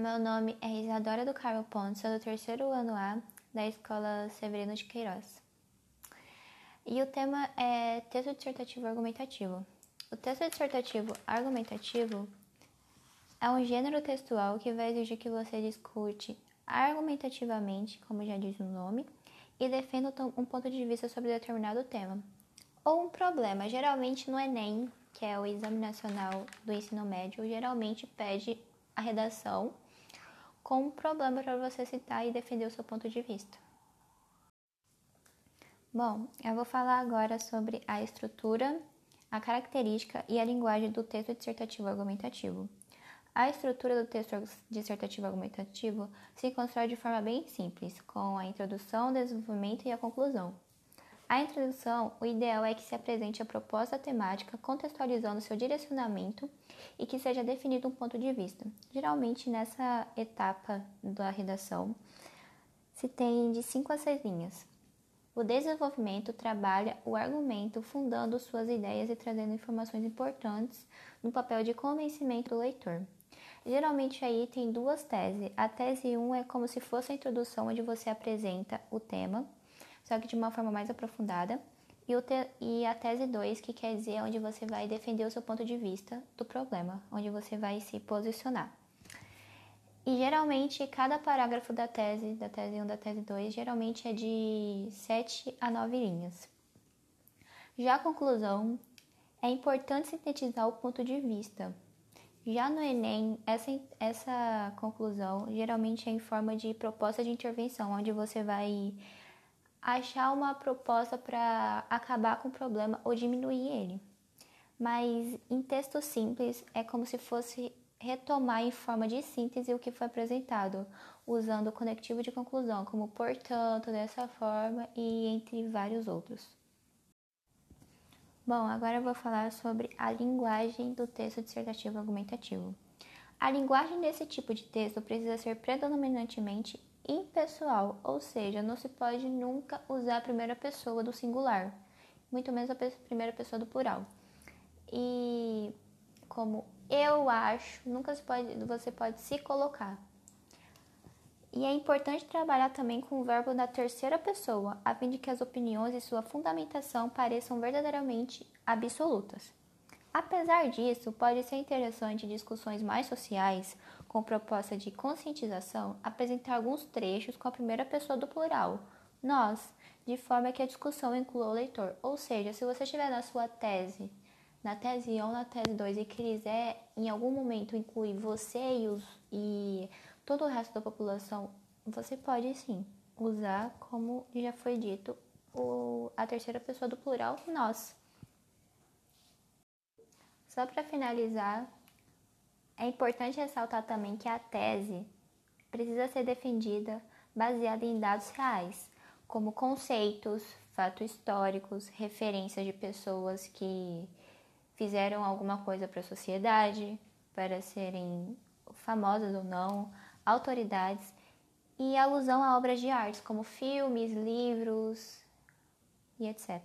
nome é Isadora do Carmo Pontes, sou do terceiro ano A da Escola Severino de Queiroz. E o tema é texto dissertativo argumentativo. O texto dissertativo argumentativo é um gênero textual que vai exigir que você discute argumentativamente, como já diz o nome, e defenda um ponto de vista sobre determinado tema. Ou um problema. Geralmente no Enem, que é o Exame Nacional do Ensino Médio, geralmente pede a redação com um problema para você citar e defender o seu ponto de vista. Bom, eu vou falar agora sobre a estrutura, a característica e a linguagem do texto dissertativo argumentativo. A estrutura do texto dissertativo argumentativo se constrói de forma bem simples, com a introdução, o desenvolvimento e a conclusão. A introdução, o ideal é que se apresente a proposta temática contextualizando seu direcionamento e que seja definido um ponto de vista. Geralmente, nessa etapa da redação, se tem de 5 a 6 linhas. O desenvolvimento trabalha o argumento fundando suas ideias e trazendo informações importantes no papel de convencimento do leitor. Geralmente aí tem duas teses. A tese 1 é como se fosse a introdução onde você apresenta o tema só que de uma forma mais aprofundada. E, te, e a tese 2, que quer dizer onde você vai defender o seu ponto de vista do problema, onde você vai se posicionar. E geralmente cada parágrafo da tese, da tese 1 da tese 2, geralmente é de 7 a 9 linhas. Já a conclusão, é importante sintetizar o ponto de vista. Já no Enem, essa, essa conclusão geralmente é em forma de proposta de intervenção, onde você vai achar uma proposta para acabar com o problema ou diminuir ele. Mas em texto simples é como se fosse retomar em forma de síntese o que foi apresentado, usando o conectivo de conclusão, como portanto, dessa forma e entre vários outros. Bom, agora eu vou falar sobre a linguagem do texto dissertativo argumentativo. A linguagem desse tipo de texto precisa ser predominantemente impessoal, ou seja, não se pode nunca usar a primeira pessoa do singular, muito menos a primeira pessoa do plural. E como eu acho, nunca se pode, você pode se colocar. E é importante trabalhar também com o verbo da terceira pessoa, a fim de que as opiniões e sua fundamentação pareçam verdadeiramente absolutas. Apesar disso, pode ser interessante discussões mais sociais, com proposta de conscientização, apresentar alguns trechos com a primeira pessoa do plural, nós, de forma que a discussão inclua o leitor. Ou seja, se você estiver na sua tese, na tese 1 ou na tese 2 e quiser em algum momento incluir você e, os, e todo o resto da população, você pode sim usar, como já foi dito, o, a terceira pessoa do plural, nós. Só para finalizar, é importante ressaltar também que a tese precisa ser defendida baseada em dados reais, como conceitos, fatos históricos, referências de pessoas que fizeram alguma coisa para a sociedade, para serem famosas ou não, autoridades, e alusão a obras de arte, como filmes, livros e etc.